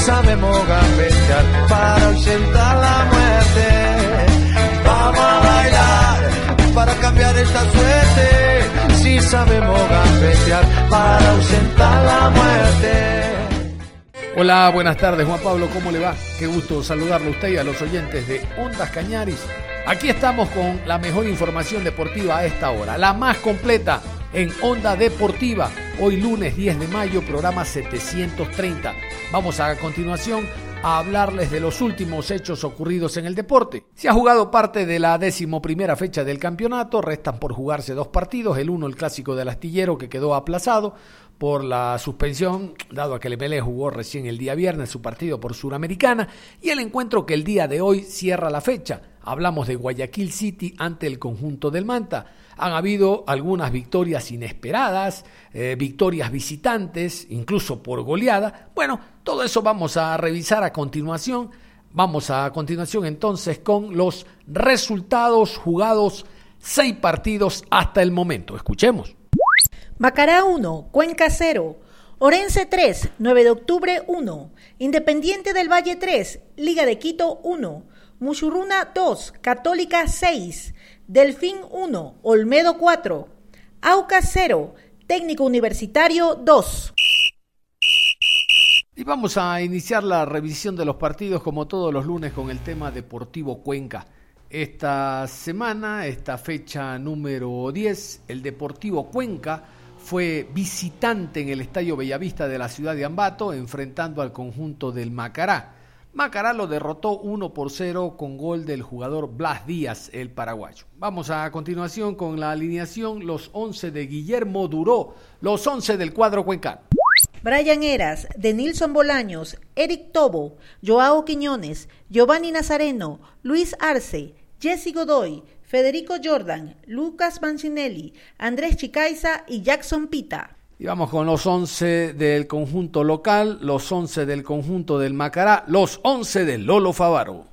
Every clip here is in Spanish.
Sabemos gambetear para ausentar la muerte. Vamos a bailar para cambiar esta suerte. Si sabemos gambetear para ausentar la muerte. Hola, buenas tardes Juan Pablo, ¿cómo le va? Qué gusto saludarlo a usted y a los oyentes de Ondas Cañaris. Aquí estamos con la mejor información deportiva a esta hora, la más completa en Onda Deportiva. Hoy lunes 10 de mayo, programa 730. Vamos a, continuación a hablarles de los últimos hechos ocurridos en el deporte. Se ha jugado parte de la decimoprimera fecha del campeonato, restan por jugarse dos partidos, el uno el clásico del astillero que quedó aplazado por la suspensión, dado que el MLE jugó recién el día viernes su partido por Suramericana, y el encuentro que el día de hoy cierra la fecha. Hablamos de Guayaquil City ante el conjunto del Manta. Han habido algunas victorias inesperadas, eh, victorias visitantes, incluso por goleada. Bueno, todo eso vamos a revisar a continuación. Vamos a continuación entonces con los resultados jugados, seis partidos hasta el momento. Escuchemos. Macará 1, Cuenca 0, Orense 3, 9 de octubre 1, Independiente del Valle 3, Liga de Quito 1, Muchurruna 2, Católica 6, Delfín 1, Olmedo 4, Auca 0, Técnico Universitario 2. Y vamos a iniciar la revisión de los partidos como todos los lunes con el tema Deportivo Cuenca. Esta semana, esta fecha número 10, el Deportivo Cuenca fue visitante en el Estadio Bellavista de la ciudad de Ambato, enfrentando al conjunto del Macará. Macará lo derrotó 1 por 0 con gol del jugador Blas Díaz, el paraguayo. Vamos a continuación con la alineación, los 11 de Guillermo Duró, los 11 del cuadro cuencano. Brian Eras, Denilson Bolaños, Eric Tobo, Joao Quiñones, Giovanni Nazareno, Luis Arce, Jesse Godoy, Federico Jordan, Lucas Mancinelli, Andrés Chicaiza y Jackson Pita. Y vamos con los 11 del conjunto local, los 11 del conjunto del Macará, los 11 del Lolo Favaro.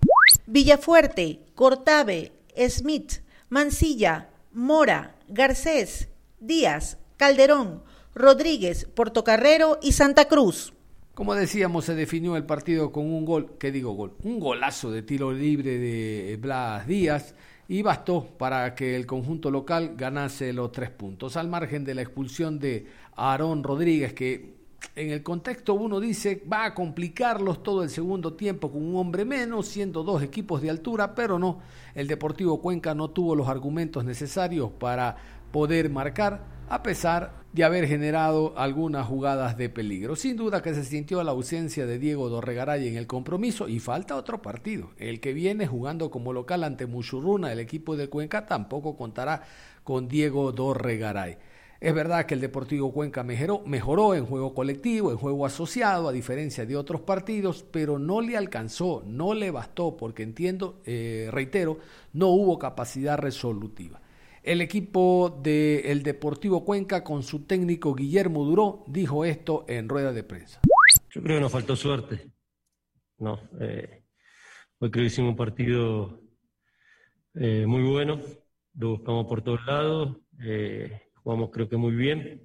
Villafuerte, Cortave, Smith, Mancilla, Mora, Garcés, Díaz, Calderón, Rodríguez, Portocarrero y Santa Cruz. Como decíamos, se definió el partido con un gol, ¿qué digo gol? Un golazo de tiro libre de Blas Díaz y bastó para que el conjunto local ganase los tres puntos, al margen de la expulsión de Aarón Rodríguez, que en el contexto uno dice va a complicarlos todo el segundo tiempo con un hombre menos, siendo dos equipos de altura, pero no, el Deportivo Cuenca no tuvo los argumentos necesarios para poder marcar a pesar de haber generado algunas jugadas de peligro. Sin duda que se sintió la ausencia de Diego Dorregaray en el compromiso y falta otro partido. El que viene jugando como local ante Muchurruna, el equipo de Cuenca, tampoco contará con Diego Dorregaray. Es verdad que el Deportivo Cuenca mejoró, mejoró, en juego colectivo, en juego asociado, a diferencia de otros partidos, pero no le alcanzó, no le bastó, porque entiendo, eh, reitero, no hubo capacidad resolutiva. El equipo del Deportivo Cuenca con su técnico Guillermo Duró dijo esto en rueda de prensa. Yo creo que nos faltó suerte. No, eh, hoy creo que hicimos un partido eh, muy bueno, lo buscamos por todos lados, eh, jugamos creo que muy bien,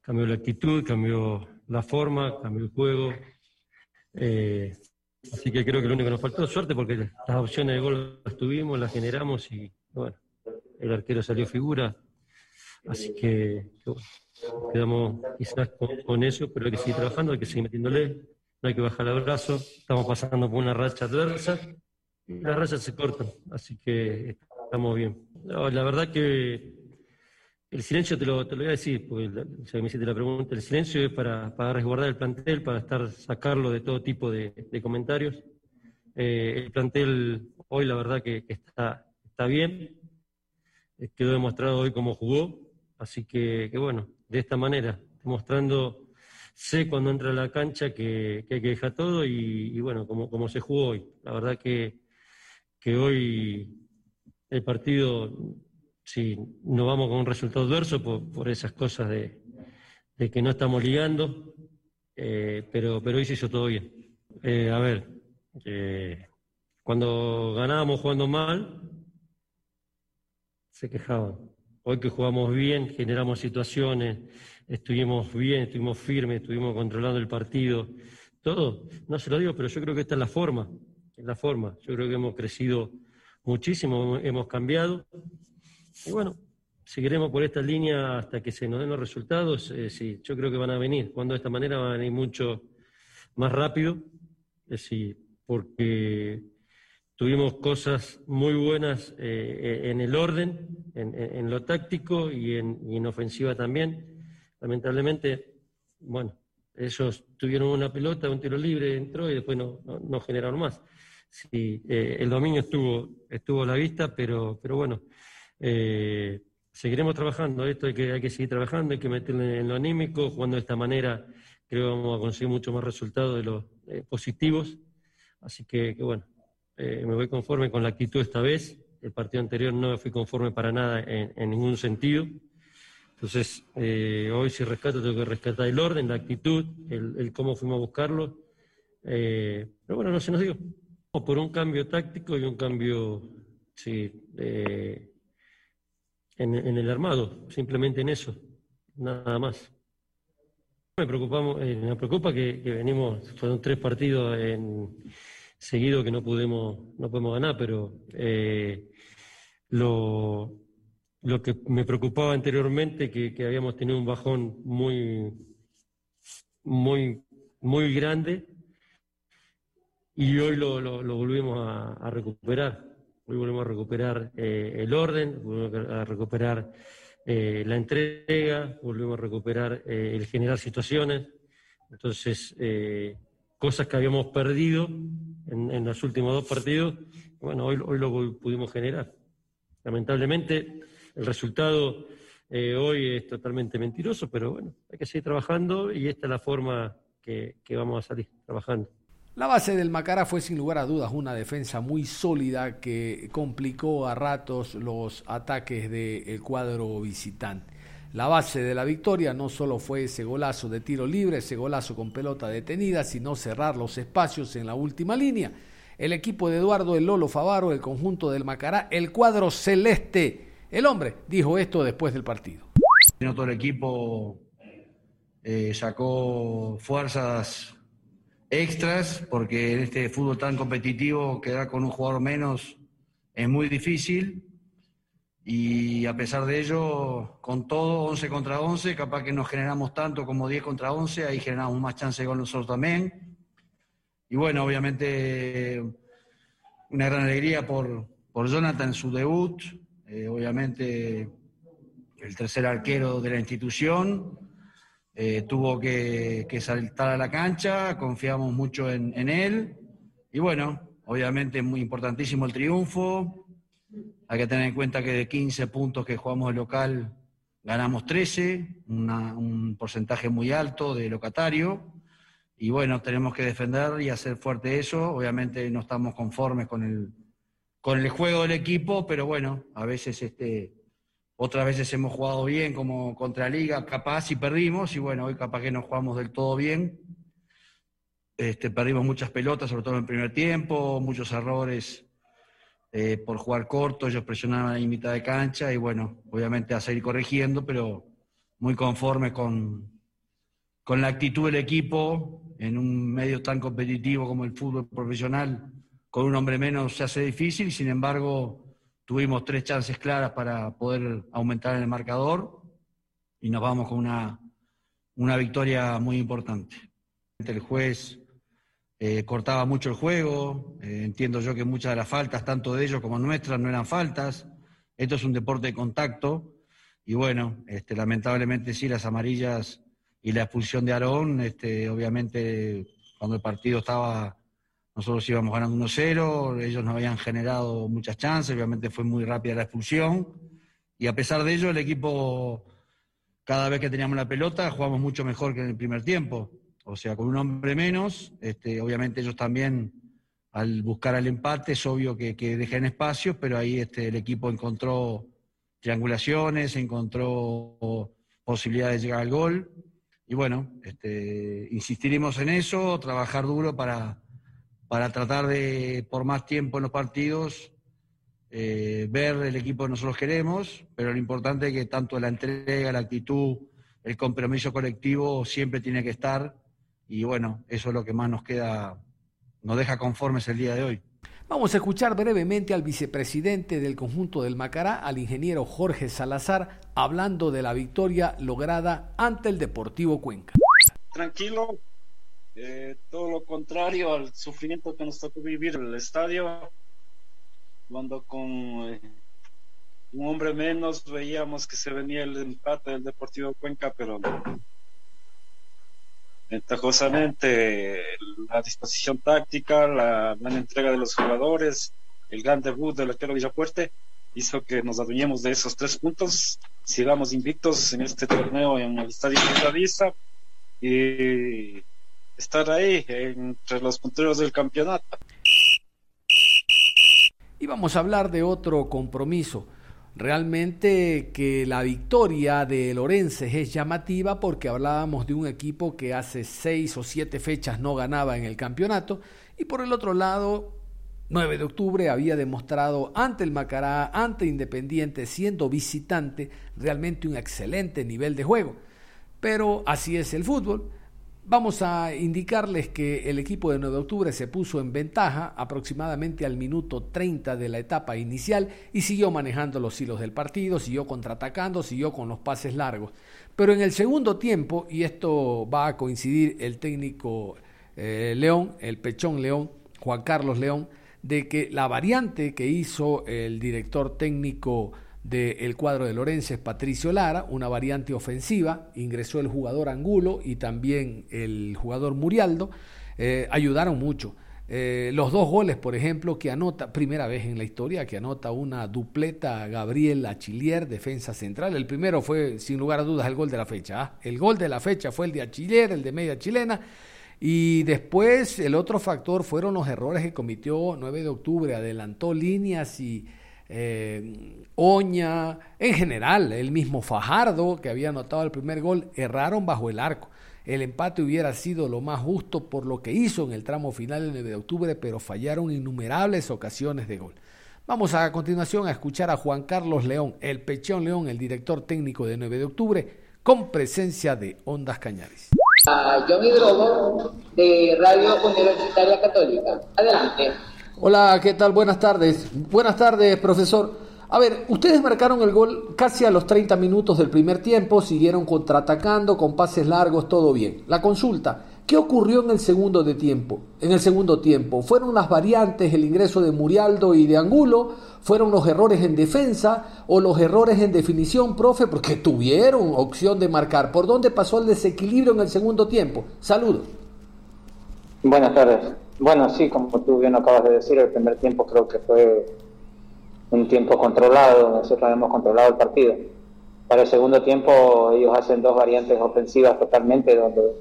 cambió la actitud, cambió la forma, cambió el juego. así que creo que lo único que nos faltó es suerte porque las opciones de gol las tuvimos, las generamos y bueno, el arquero salió figura, así que quedamos quizás con, eso, pero hay que seguir trabajando, hay que seguir metiéndole, no hay que bajar el brazo, estamos pasando por una racha adversa, y las rachas se cortan, así que estamos bien. la verdad que el silencio te lo, voy a decir, porque me hiciste la pregunta, el silencio es para, resguardar el plantel, para estar sacarlo de todo tipo de, comentarios. eh, el plantel hoy la verdad que, está, bien, eh, quedó demostrado hoy cómo jugó, así que, bueno, de esta manera, demostrando, sé cuando entra a la cancha que, hay que dejar todo y, bueno, como, se jugó hoy. La verdad que hoy el partido, si no vamos con un resultado adverso por, esas cosas de, que no estamos ligando, eh, pero, pero hoy se hizo todo bien. Eh, a ver, cuando ganábamos jugando mal, se quejaban. Hoy que jugamos bien, generamos situaciones, estuvimos bien, estuvimos firmes, estuvimos controlando el partido, todo, no se lo digo, pero yo creo que esta es la forma, es la forma. Yo creo que hemos crecido muchísimo, hemos cambiado. Y bueno, seguiremos por esta línea hasta que se nos den los resultados. Eh, sí, yo creo que van a venir. Cuando de esta manera van a venir mucho más rápido. Es decir, porque tuvimos cosas muy buenas eh, en el orden, en, lo táctico y en, ofensiva también. Lamentablemente, bueno, ellos tuvieron una pelota, un tiro libre, entró y después no, no generaron más. Sí, eh, el dominio estuvo, estuvo a la vista, pero, pero bueno, eh, seguiremos trabajando. Esto hay que, hay que seguir trabajando, hay que meterle en lo anímico. Jugando de esta manera, creo que vamos a conseguir mucho más resultados de los eh, positivos. Así que, bueno, me voy conforme con la actitud esta vez. El partido anterior no fui conforme para nada en, ningún sentido. Entonces, hoy si rescato, tengo que rescatar el orden, la actitud, el, cómo fuimos a buscarlo. pero bueno, no se nos dio por un cambio táctico y un cambio sí, en, el armado, simplemente en eso, nada más. Me, preocupamos, eh, me preocupa que, venimos, fueron tres partidos en, seguido que no pudimos, no podemos ganar, pero eh, lo, que me preocupaba anteriormente, que, que habíamos tenido un bajón muy, muy, muy grande, y hoy lo, volvimos a, recuperar. Hoy volvemos a recuperar eh, el orden, volvemos a recuperar eh, la entrega, volvemos a recuperar eh, el generar situaciones. Entonces, cosas que habíamos perdido en, en, los últimos dos partidos, bueno, hoy, hoy lo pudimos generar. Lamentablemente, el resultado hoy es totalmente mentiroso, pero bueno, hay que seguir trabajando y esta es la forma que, que vamos a salir trabajando. La base del Macará fue sin lugar a dudas una defensa muy sólida que complicó a ratos los ataques del cuadro visitante. La base de la victoria no solo fue ese golazo de tiro libre, ese golazo con pelota detenida, sino cerrar los espacios en la última línea. El equipo de Eduardo El Lolo Favaro, el conjunto del Macará, el cuadro celeste. El hombre dijo esto después del partido. Todo el equipo eh, sacó fuerzas extras, porque en este fútbol tan competitivo quedar con un jugador menos es muy difícil. Y a pesar de ello, con todo, 11 contra 11, capaz que no generamos tanto como 10 contra 11, ahí generamos más chance gol nosotros también. Y bueno, obviamente una gran alegría por, por Jonathan en su debut, eh, obviamente el tercer arquero de la institución, eh, tuvo que, saltar a la cancha, confiamos mucho en, él y bueno, obviamente es muy importantísimo el triunfo. Hay que tener en cuenta que de 15 puntos que jugamos de local ganamos 13, un porcentaje muy alto de locatario. Y bueno, tenemos que defender y hacer fuerte eso. Obviamente no estamos conformes con el, con el juego del equipo, pero bueno, a veces este, otras veces hemos jugado bien como contra Liga, capaz y perdimos, y bueno, hoy capaz que no jugamos del todo bien. Este, perdimos muchas pelotas, sobre todo en el primer tiempo, muchos errores eh, por jugar corto, ellos presionaban a la mitad de cancha y bueno, obviamente a seguir corrigiendo, pero muy conforme con, con la actitud del equipo en un medio tan competitivo como el fútbol profesional, con un hombre menos se hace difícil, sin embargo Tuvimos tres chances claras para poder aumentar el marcador y nos vamos con una, una victoria muy importante. El juez eh, cortaba mucho el juego, eh, entiendo yo que muchas de las faltas, tanto de ellos como nuestras, no eran faltas. Esto es un deporte de contacto y bueno, este, lamentablemente sí, las amarillas y la expulsión de Aarón, este, obviamente cuando el partido estaba nosotros íbamos ganando 1-0, ellos no habían generado muchas chances, obviamente fue muy rápida la expulsión. Y a pesar de ello, el equipo, cada vez que teníamos la pelota, jugamos mucho mejor que en el primer tiempo. O sea, con un hombre menos, este, obviamente ellos también, al buscar el empate, es obvio que, que dejan espacios, pero ahí este, el equipo encontró triangulaciones, encontró posibilidades de llegar al gol. Y bueno, este, insistiremos en eso, trabajar duro para para tratar de, por más tiempo en los partidos, eh, ver el equipo que nosotros queremos, pero lo importante es que tanto la entrega, la actitud, el compromiso colectivo siempre tiene que estar y bueno, eso es lo que más nos queda, nos deja conformes el día de hoy. Vamos a escuchar brevemente al vicepresidente del conjunto del Macará, al ingeniero Jorge Salazar, hablando de la victoria lograda ante el Deportivo Cuenca. Tranquilo, eh, todo lo contrario al sufrimiento que nos tocó vivir en el estadio, cuando con eh, un hombre menos veíamos que se venía el empate del Deportivo Cuenca, pero ventajosamente la disposición táctica, la gran entrega de los jugadores, el gran debut del arquero Villapuerte hizo que nos adueñemos de esos tres puntos, sigamos invictos en este torneo en el Estadio Centralista y estar ahí entre los punteros del campeonato. Y vamos a hablar de otro compromiso. Realmente que la victoria de Lorences es llamativa porque hablábamos de un equipo que hace seis o siete fechas no ganaba en el campeonato y por el otro lado 9 de octubre había demostrado ante el Macará, ante Independiente, siendo visitante, realmente un excelente nivel de juego. Pero así es el fútbol. Vamos a indicarles que el equipo de 9 de octubre se puso en ventaja aproximadamente al minuto 30 de la etapa inicial y siguió manejando los hilos del partido, siguió contraatacando, siguió con los pases largos. Pero en el segundo tiempo, y esto va a coincidir el técnico eh, León, el pechón León, Juan Carlos León, de que la variante que hizo el director técnico del cuadro de Lorences, Patricio Lara, una variante ofensiva, ingresó el jugador Angulo y también el jugador Murialdo, eh, ayudaron mucho. Eh, los dos goles, por ejemplo, que anota, primera vez en la historia, que anota una dupleta Gabriel Achillier, defensa central. El primero fue, sin lugar a dudas, el gol de la fecha. ¿ah? El gol de la fecha fue el de Achillier, el de media chilena. Y después el otro factor fueron los errores que cometió 9 de octubre, adelantó líneas y eh, Oña, en general, el mismo Fajardo, que había anotado el primer gol, erraron bajo el arco. El empate hubiera sido lo más justo por lo que hizo en el tramo final del 9 de octubre, pero fallaron innumerables ocasiones de gol. Vamos a, continuación a escuchar a Juan Carlos León, el Pechón León, el director técnico de 9 de octubre, con presencia de Ondas Cañares. Yo me drogo de Radio Universitaria Católica. Adelante. Hola, ¿qué tal? Buenas tardes. Buenas tardes, profesor. A ver, ustedes marcaron el gol casi a los 30 minutos del primer tiempo, siguieron contraatacando con pases largos, todo bien. La consulta, ¿qué ocurrió en el segundo de tiempo? En el segundo tiempo, ¿fueron las variantes, el ingreso de Murialdo y de Angulo? ¿Fueron los errores en defensa o los errores en definición, profe? Porque tuvieron opción de marcar. ¿Por dónde pasó el desequilibrio en el segundo tiempo? Saludos. Buenas tardes. Bueno, sí, como tú bien acabas de decir, el primer tiempo creo que fue un tiempo controlado, nosotros hemos controlado el partido. Para el segundo tiempo ellos hacen dos variantes ofensivas totalmente, donde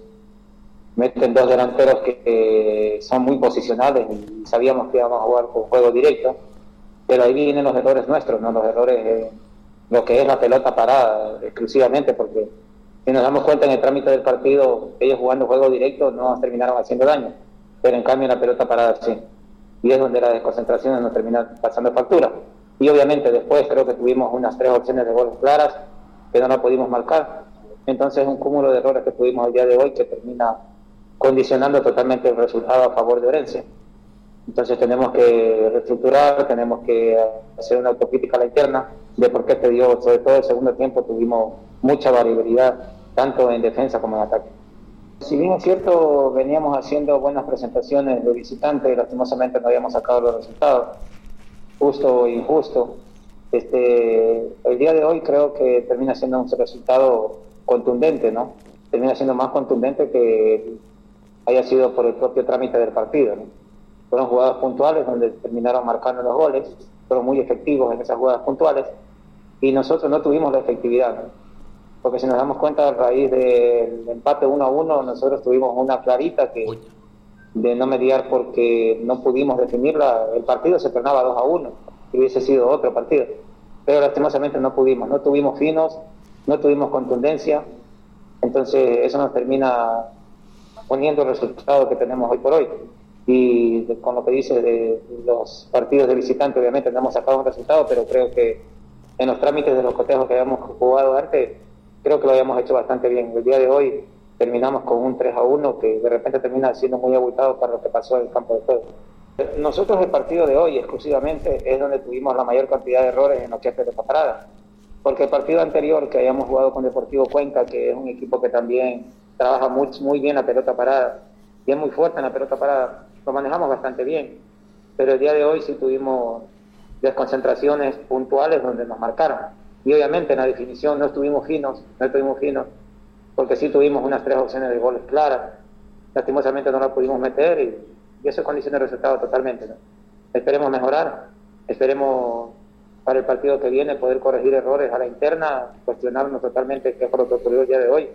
meten dos delanteros que, son muy posicionales y sabíamos que íbamos a jugar con juego directo, pero ahí vienen los errores nuestros, no los errores, lo que es la pelota parada exclusivamente, porque si nos damos cuenta en el trámite del partido, ellos jugando juego directo no terminaron haciendo daño pero en cambio la pelota parada sí. Y es donde la desconcentración nos termina pasando factura. Y obviamente después creo que tuvimos unas tres opciones de goles claras que no la pudimos marcar. Entonces un cúmulo de errores que tuvimos el día de hoy que termina condicionando totalmente el resultado a favor de Orense. Entonces tenemos que reestructurar, tenemos que hacer una autocrítica a la interna de por qué te dio, sobre todo el segundo tiempo tuvimos mucha variabilidad, tanto en defensa como en ataque. Si bien es cierto, veníamos haciendo buenas presentaciones de visitantes y lastimosamente no habíamos sacado los resultados, justo o injusto. Este, el día de hoy creo que termina siendo un resultado contundente, ¿no? Termina siendo más contundente que haya sido por el propio trámite del partido, ¿no? Fueron jugadas puntuales donde terminaron marcando los goles, fueron muy efectivos en esas jugadas puntuales y nosotros no tuvimos la efectividad. Porque si nos damos cuenta a raíz del empate 1 a 1, nosotros tuvimos una clarita que de no mediar porque no pudimos definirla, el partido se tornaba 2 a 1, y hubiese sido otro partido. Pero lastimosamente no pudimos, no tuvimos finos, no tuvimos contundencia, entonces eso nos termina poniendo el resultado que tenemos hoy por hoy. Y con lo que dice de los partidos de visitante, obviamente no hemos sacado un resultado, pero creo que en los trámites de los cotejos que habíamos jugado antes, creo que lo habíamos hecho bastante bien. El día de hoy terminamos con un 3 a 1 que de repente termina siendo muy abultado para lo que pasó en el campo de juego. Nosotros el partido de hoy exclusivamente es donde tuvimos la mayor cantidad de errores en lo que es pelota parada. Porque el partido anterior que habíamos jugado con Deportivo Cuenca, que es un equipo que también trabaja muy, muy bien la pelota parada y es muy fuerte en la pelota parada, lo manejamos bastante bien. Pero el día de hoy sí tuvimos desconcentraciones puntuales donde nos marcaron. Y obviamente en la definición no estuvimos finos, no estuvimos finos, porque sí tuvimos unas tres opciones de goles claras. Lastimosamente no las pudimos meter y, eso condiciona el resultado totalmente. Esperemos mejorar, esperemos para el partido que viene poder corregir errores a la interna, cuestionarnos totalmente qué fue lo que ocurrió el día de hoy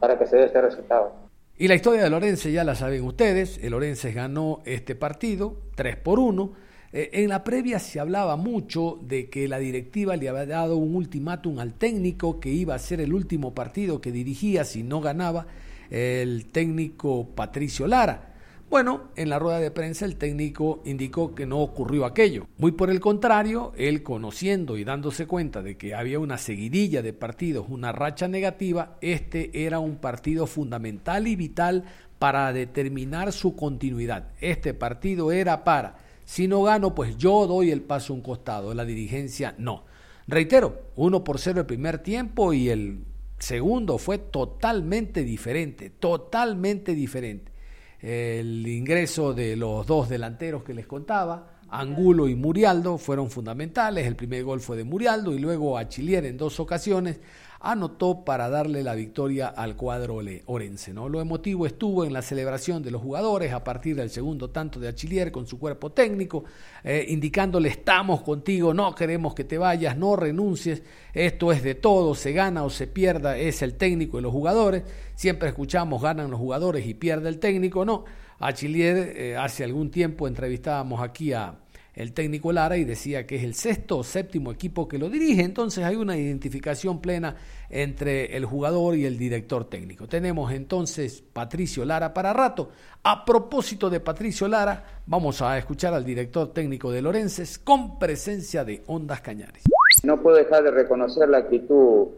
para que se dé este resultado. Y la historia de Lorense ya la saben ustedes, el Lorense ganó este partido 3 por 1 eh, en la previa se hablaba mucho de que la directiva le había dado un ultimátum al técnico que iba a ser el último partido que dirigía si no ganaba el técnico Patricio Lara. Bueno, en la rueda de prensa el técnico indicó que no ocurrió aquello. Muy por el contrario, él conociendo y dándose cuenta de que había una seguidilla de partidos, una racha negativa, este era un partido fundamental y vital para determinar su continuidad. Este partido era para si no gano, pues yo doy el paso a un costado, la dirigencia no. Reitero, uno por cero el primer tiempo y el segundo fue totalmente diferente, totalmente diferente. El ingreso de los dos delanteros que les contaba, Angulo y Murialdo, fueron fundamentales. El primer gol fue de Murialdo y luego Achillier en dos ocasiones anotó para darle la victoria al cuadro orense. ¿no? Lo emotivo estuvo en la celebración de los jugadores a partir del segundo tanto de Achillier con su cuerpo técnico, eh, indicándole estamos contigo, no queremos que te vayas, no renuncies, esto es de todo, se gana o se pierda, es el técnico y los jugadores, siempre escuchamos ganan los jugadores y pierde el técnico, no. Achillier eh, hace algún tiempo entrevistábamos aquí a el técnico Lara y decía que es el sexto o séptimo equipo que lo dirige, entonces hay una identificación plena entre el jugador y el director técnico. Tenemos entonces Patricio Lara para rato. A propósito de Patricio Lara, vamos a escuchar al director técnico de Lorences con presencia de Ondas Cañares. No puedo dejar de reconocer la actitud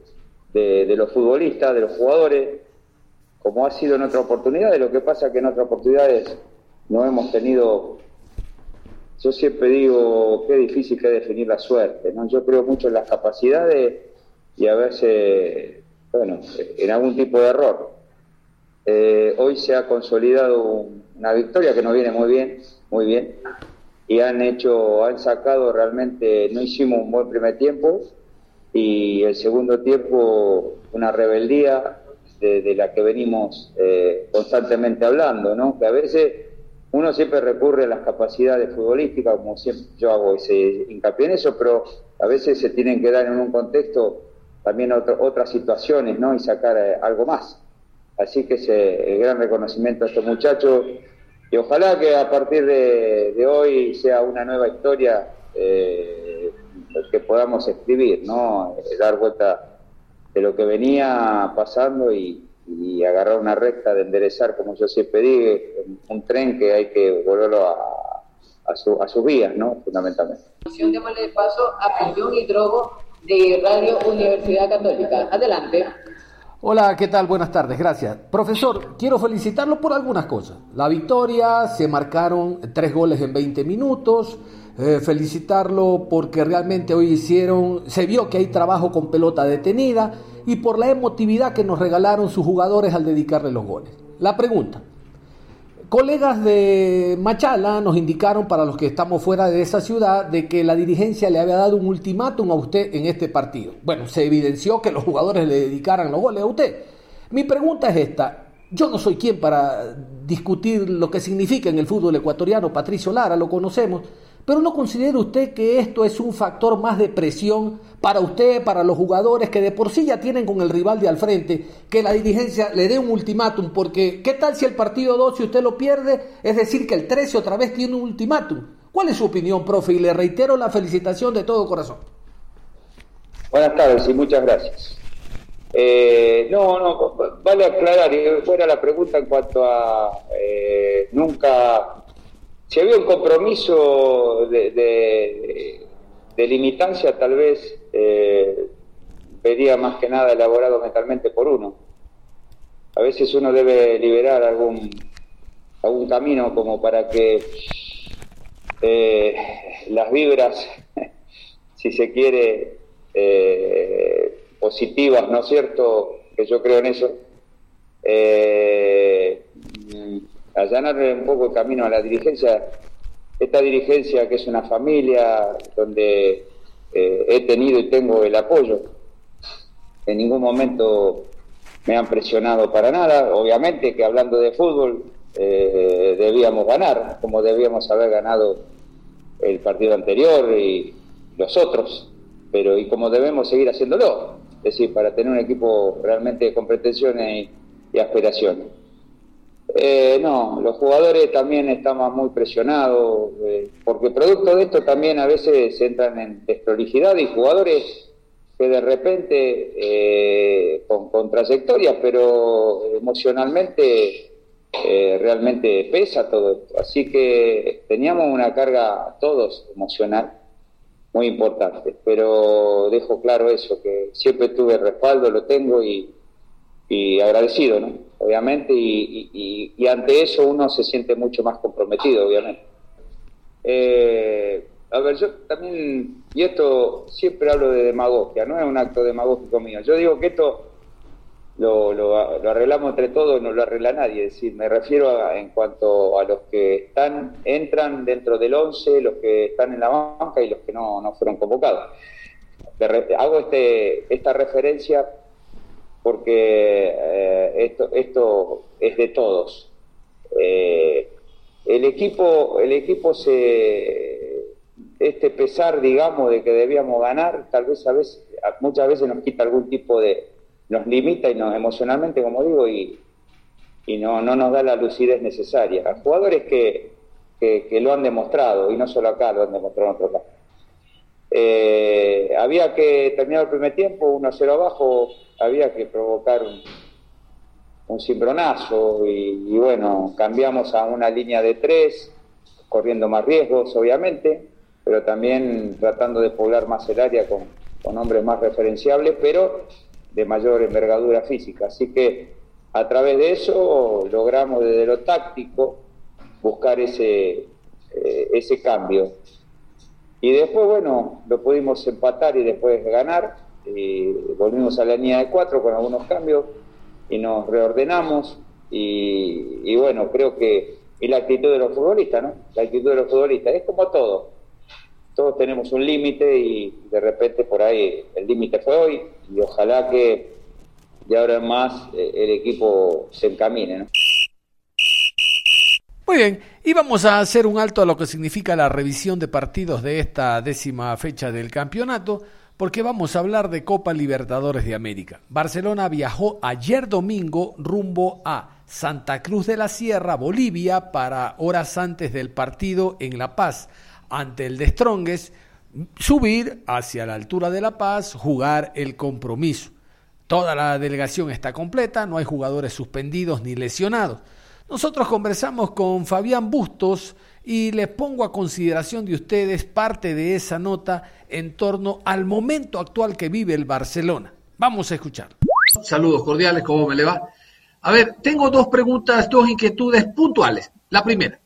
de, de los futbolistas, de los jugadores, como ha sido en otra oportunidad, lo que pasa que en otras oportunidades no hemos tenido yo siempre digo qué difícil que es definir la suerte, ¿no? Yo creo mucho en las capacidades y a veces, bueno, en algún tipo de error. Eh, hoy se ha consolidado una victoria que nos viene muy bien, muy bien, y han hecho, han sacado realmente, no hicimos un buen primer tiempo y el segundo tiempo una rebeldía de, la que venimos eh, constantemente hablando, ¿no? Que a veces uno siempre recurre a las capacidades futbolísticas, como siempre yo hago ese hincapié en eso, pero a veces se tienen que dar en un contexto también otras situaciones, ¿no? Y sacar eh, algo más. Así que ese, el gran reconocimiento a estos muchachos y ojalá que a partir de, hoy sea una nueva historia eh, que podamos escribir, ¿no? Eh, dar vuelta de lo que venía pasando y, y agarrar una recta de enderezar, como yo siempre digo, un tren que hay que volverlo a, a, su, a sus vías, ¿no? Fundamentalmente. Démosle paso a y Drogo de Radio Universidad Católica. Adelante. Hola, ¿qué tal? Buenas tardes, gracias. Profesor, quiero felicitarlo por algunas cosas. La victoria, se marcaron tres goles en 20 minutos. Eh, felicitarlo porque realmente hoy hicieron, se vio que hay trabajo con pelota detenida y por la emotividad que nos regalaron sus jugadores al dedicarle los goles. La pregunta, colegas de Machala nos indicaron, para los que estamos fuera de esa ciudad, de que la dirigencia le había dado un ultimátum a usted en este partido. Bueno, se evidenció que los jugadores le dedicaran los goles a usted. Mi pregunta es esta, Yo no soy quien para discutir lo que significa en el fútbol ecuatoriano, Patricio Lara, lo conocemos, pero ¿no considera usted que esto es un factor más de presión para usted, para los jugadores que de por sí ya tienen con el rival de al frente, que la dirigencia le dé un ultimátum? Porque ¿qué tal si el partido 2, si usted lo pierde, es decir, que el 13 otra vez tiene un ultimátum? ¿Cuál es su opinión, profe? Y le reitero la felicitación de todo corazón. Buenas tardes y muchas gracias. Eh, no, no, vale aclarar, fuera la pregunta en cuanto a eh, nunca si había un compromiso de, limitancia, tal vez eh, más que nada elaborado mentalmente por uno. A veces uno debe liberar algún, algún camino como para que eh, las vibras, si se quiere, eh, positivas, ¿no es cierto? Que yo creo en eso. Eh, allanarle un poco el camino a la dirigencia, esta dirigencia que es una familia donde eh, he tenido y tengo el apoyo. En ningún momento me han presionado para nada. Obviamente que hablando de fútbol eh, debíamos ganar, como debíamos haber ganado el partido anterior y los otros, pero y como debemos seguir haciéndolo, es decir, para tener un equipo realmente con pretensiones y aspiraciones. Eh, no, los jugadores también estamos muy presionados, eh, porque producto de esto también a veces entran en desprolijidad y jugadores que de repente, eh, con, trayectorias, pero emocionalmente realmente pesa todo esto. Así que teníamos una carga todos emocional muy importante, pero dejo claro eso, que siempre tuve respaldo, lo tengo y, y agradecido, ¿no? Obviamente, y, ante eso uno se siente mucho más comprometido, obviamente. Eh, a ver, yo también, y esto siempre hablo de demagogia, no es un acto demagógico mío. Yo digo que esto lo, lo, arreglamos entre todos, no lo arregla nadie. Es decir, me refiero en cuanto a los que están, entran dentro del 11, los que están en la banca y los que no, no fueron convocados. hago este, esta referencia porque eh, esto, esto es de todos. Eh, el equipo, el equipo se, este pesar, digamos, de que debíamos ganar, tal vez a veces, muchas veces nos quita algún tipo de, nos limita y nos emocionalmente, como digo, y, y no, no nos da la lucidez necesaria. A jugadores que, que, lo han demostrado, y no solo acá, lo han demostrado en otros lados. Eh, había que terminar el primer tiempo, 1-0 abajo, había que provocar un, un cimbronazo y, bueno, cambiamos a una línea de tres, corriendo más riesgos, obviamente, pero también tratando de poblar más el área con, con hombres más referenciables, pero de mayor envergadura física. Así que a través de eso logramos desde lo táctico buscar ese, eh, ese cambio. Y después, bueno, lo pudimos empatar y después ganar. Y volvimos a la línea de cuatro con algunos cambios y nos reordenamos. Y, bueno, creo que. Y la actitud de los futbolistas, ¿no? La actitud de los futbolistas. Es como todo. Todos tenemos un límite y de repente por ahí el límite fue hoy. Y ojalá que de ahora en más eh, el equipo se encamine, ¿no? Muy bien, y vamos a hacer un alto a lo que significa la revisión de partidos de esta décima fecha del campeonato, porque vamos a hablar de Copa Libertadores de América. Barcelona viajó ayer domingo rumbo a Santa Cruz de la Sierra, Bolivia, para horas antes del partido en La Paz ante el de Strongest, subir hacia la altura de La Paz, jugar el compromiso. Toda la delegación está completa, no hay jugadores suspendidos ni lesionados. Nosotros conversamos con Fabián Bustos y les pongo a consideración de ustedes parte de esa nota en torno al momento actual que vive el Barcelona. Vamos a escuchar. Saludos cordiales, ¿cómo me le va? A ver, tengo dos preguntas, dos inquietudes puntuales. La primera,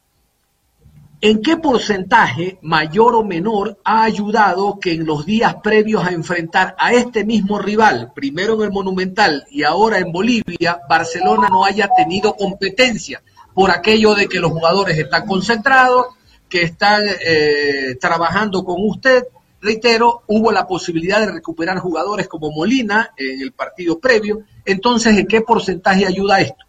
¿En qué porcentaje, mayor o menor, ha ayudado que en los días previos a enfrentar a este mismo rival, primero en el Monumental y ahora en Bolivia, Barcelona no haya tenido competencia por aquello de que los jugadores están concentrados, que están eh, trabajando con usted? Reitero, hubo la posibilidad de recuperar jugadores como Molina en el partido previo. Entonces, ¿en qué porcentaje ayuda esto?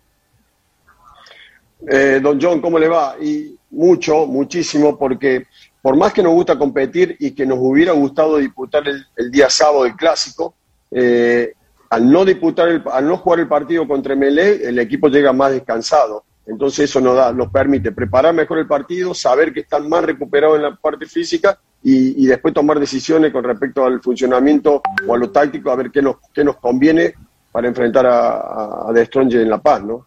Eh, don John, ¿cómo le va? Y mucho, muchísimo, porque por más que nos gusta competir y que nos hubiera gustado disputar el, día sábado el clásico, eh, al no disputar, el, al no jugar el partido contra Melé, el equipo llega más descansado. Entonces eso nos, da, nos permite preparar mejor el partido, saber que están más recuperados en la parte física y, después tomar decisiones con respecto al funcionamiento o a lo táctico, a ver qué nos, qué nos conviene para enfrentar a, a, en La Paz, ¿no?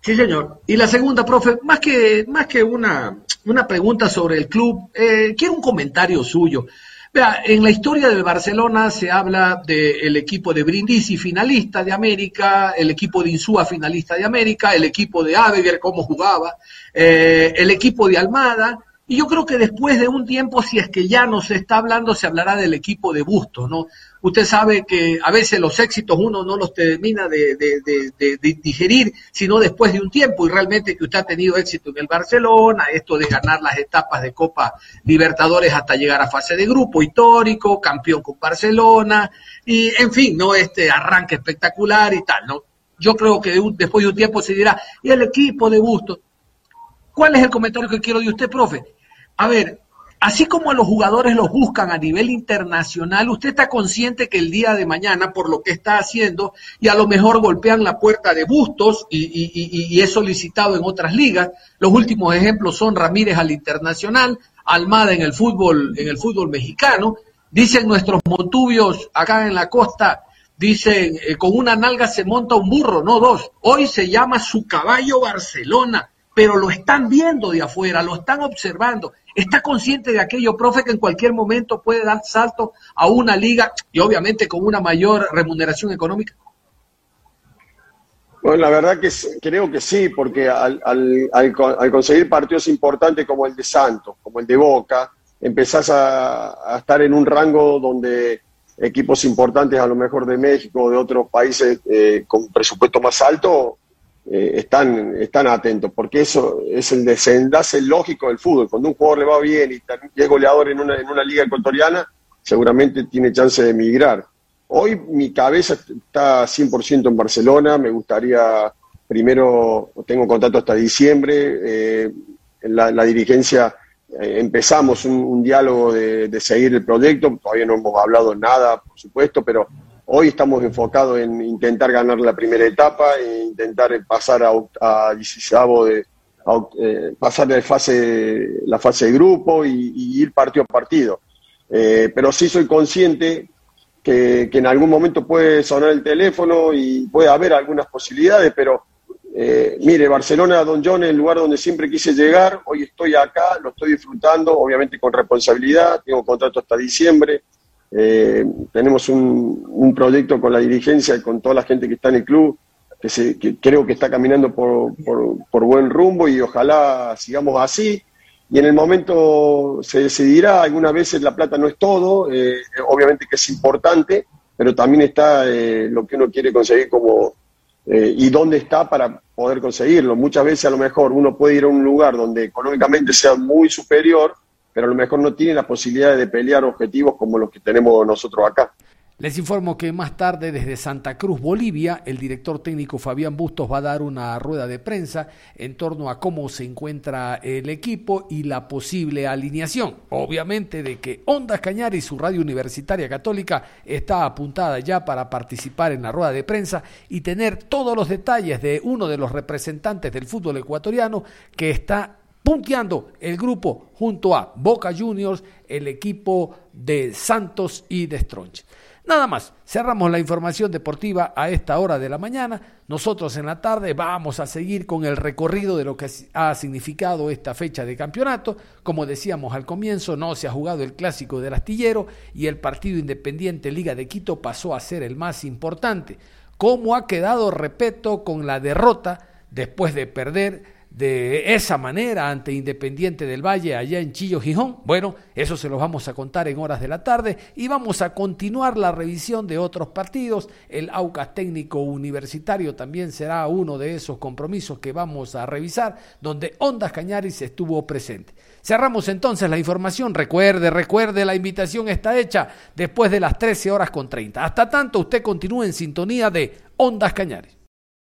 Sí, señor. Y la segunda, profe, más que, más que una, una pregunta sobre el club, eh, quiero un comentario suyo. Vea, en la historia del Barcelona se habla del equipo de Brindisi finalista de América, el equipo de Insúa finalista de América, el equipo de Abeger, cómo jugaba, eh, el equipo de Almada, y yo creo que después de un tiempo, si es que ya no se está hablando, se hablará del equipo de Bustos, ¿no? Usted sabe que a veces los éxitos uno no los termina de, digerir, sino después de un tiempo, y realmente que usted ha tenido éxito en el Barcelona, esto de ganar las etapas de Copa Libertadores hasta llegar a fase de grupo histórico, campeón con Barcelona, y en fin, ¿no? Este arranque espectacular y tal, ¿no? Yo creo que después de un tiempo se dirá, y el equipo de Bustos, ¿cuál es el comentario que quiero de usted, profe? A ver, así como a los jugadores los buscan a nivel internacional, usted está consciente que el día de mañana, por lo que está haciendo, y a lo mejor golpean la puerta de Bustos y, es solicitado en otras ligas. Los últimos ejemplos son Ramírez al internacional, Almada en el fútbol, en el fútbol mexicano. Dicen nuestros montubios acá en la costa, dicen, eh, con una nalga se monta un burro, no dos. Hoy se llama su caballo Barcelona pero lo están viendo de afuera, lo están observando. Está consciente de aquello, profe, que en cualquier momento puede dar salto a una liga y obviamente con una mayor remuneración económica. Bueno, la verdad que creo que sí, porque al, conseguir partidos importantes como el de Santos, como el de Boca, empezás a, estar en un rango donde equipos importantes, a lo mejor de México o de otros países eh, con presupuesto más alto, eh, están, están atentos, porque eso es el desenlace lógico del fútbol. Cuando un jugador le va bien y, es goleador en una, en una liga ecuatoriana, seguramente tiene chance de emigrar. Hoy mi cabeza está 100% en Barcelona, me gustaría, primero, tengo contacto hasta diciembre, eh, la, dirigencia eh, empezamos un, diálogo de, seguir el proyecto, todavía no hemos hablado nada, por supuesto, pero Hoy estamos enfocados en intentar ganar la primera etapa e intentar pasar a, a de eh, pasar de fase, la fase de grupo y, ir partido a partido. Eh, pero sí soy consciente que, en algún momento puede sonar el teléfono y puede haber algunas posibilidades, pero eh, mire, Barcelona, Don John, es el lugar donde siempre quise llegar, hoy estoy acá, lo estoy disfrutando, obviamente con responsabilidad, tengo contrato hasta diciembre, eh, tenemos un, proyecto con la dirigencia y con toda la gente que está en el club, que, se, creo que está caminando por, por, buen rumbo y ojalá sigamos así. Y en el momento se decidirá, algunas veces la plata no es todo, eh, obviamente que es importante, pero también está eh, lo que uno quiere conseguir como y dónde está para poder conseguirlo. Muchas veces a lo mejor uno puede ir a un lugar donde económicamente sea muy superior, pero a lo mejor no tienen la posibilidad de pelear objetivos como los que tenemos nosotros acá. Les informo que más tarde desde Santa Cruz, Bolivia, el director técnico Fabián Bustos va a dar una rueda de prensa en torno a cómo se encuentra el equipo y la posible alineación. Obviamente de que Ondas Cañar y su radio universitaria católica está apuntada ya para participar en la rueda de prensa y tener todos los detalles de uno de los representantes del fútbol ecuatoriano que está punteando el grupo junto a Boca Juniors, el equipo de Santos y de Stronch. Nada más, cerramos la información deportiva a esta hora de la mañana. Nosotros en la tarde vamos a seguir con el recorrido de lo que ha significado esta fecha de campeonato. Como decíamos al comienzo, no se ha jugado el clásico del astillero y el partido independiente Liga de Quito pasó a ser el más importante. ¿Cómo ha quedado, repito, con la derrota después de perder de esa manera ante Independiente del Valle allá en Chillo Gijón? Bueno, eso se lo vamos a contar en horas de la tarde y vamos a continuar la revisión de otros partidos. El Aucas Técnico Universitario también será uno de esos compromisos que vamos a revisar, donde Ondas Cañaris estuvo presente. Cerramos entonces la información. Recuerde, recuerde, la invitación está hecha después de las 13 horas con 30. Hasta tanto, usted continúe en sintonía de Ondas Cañaris.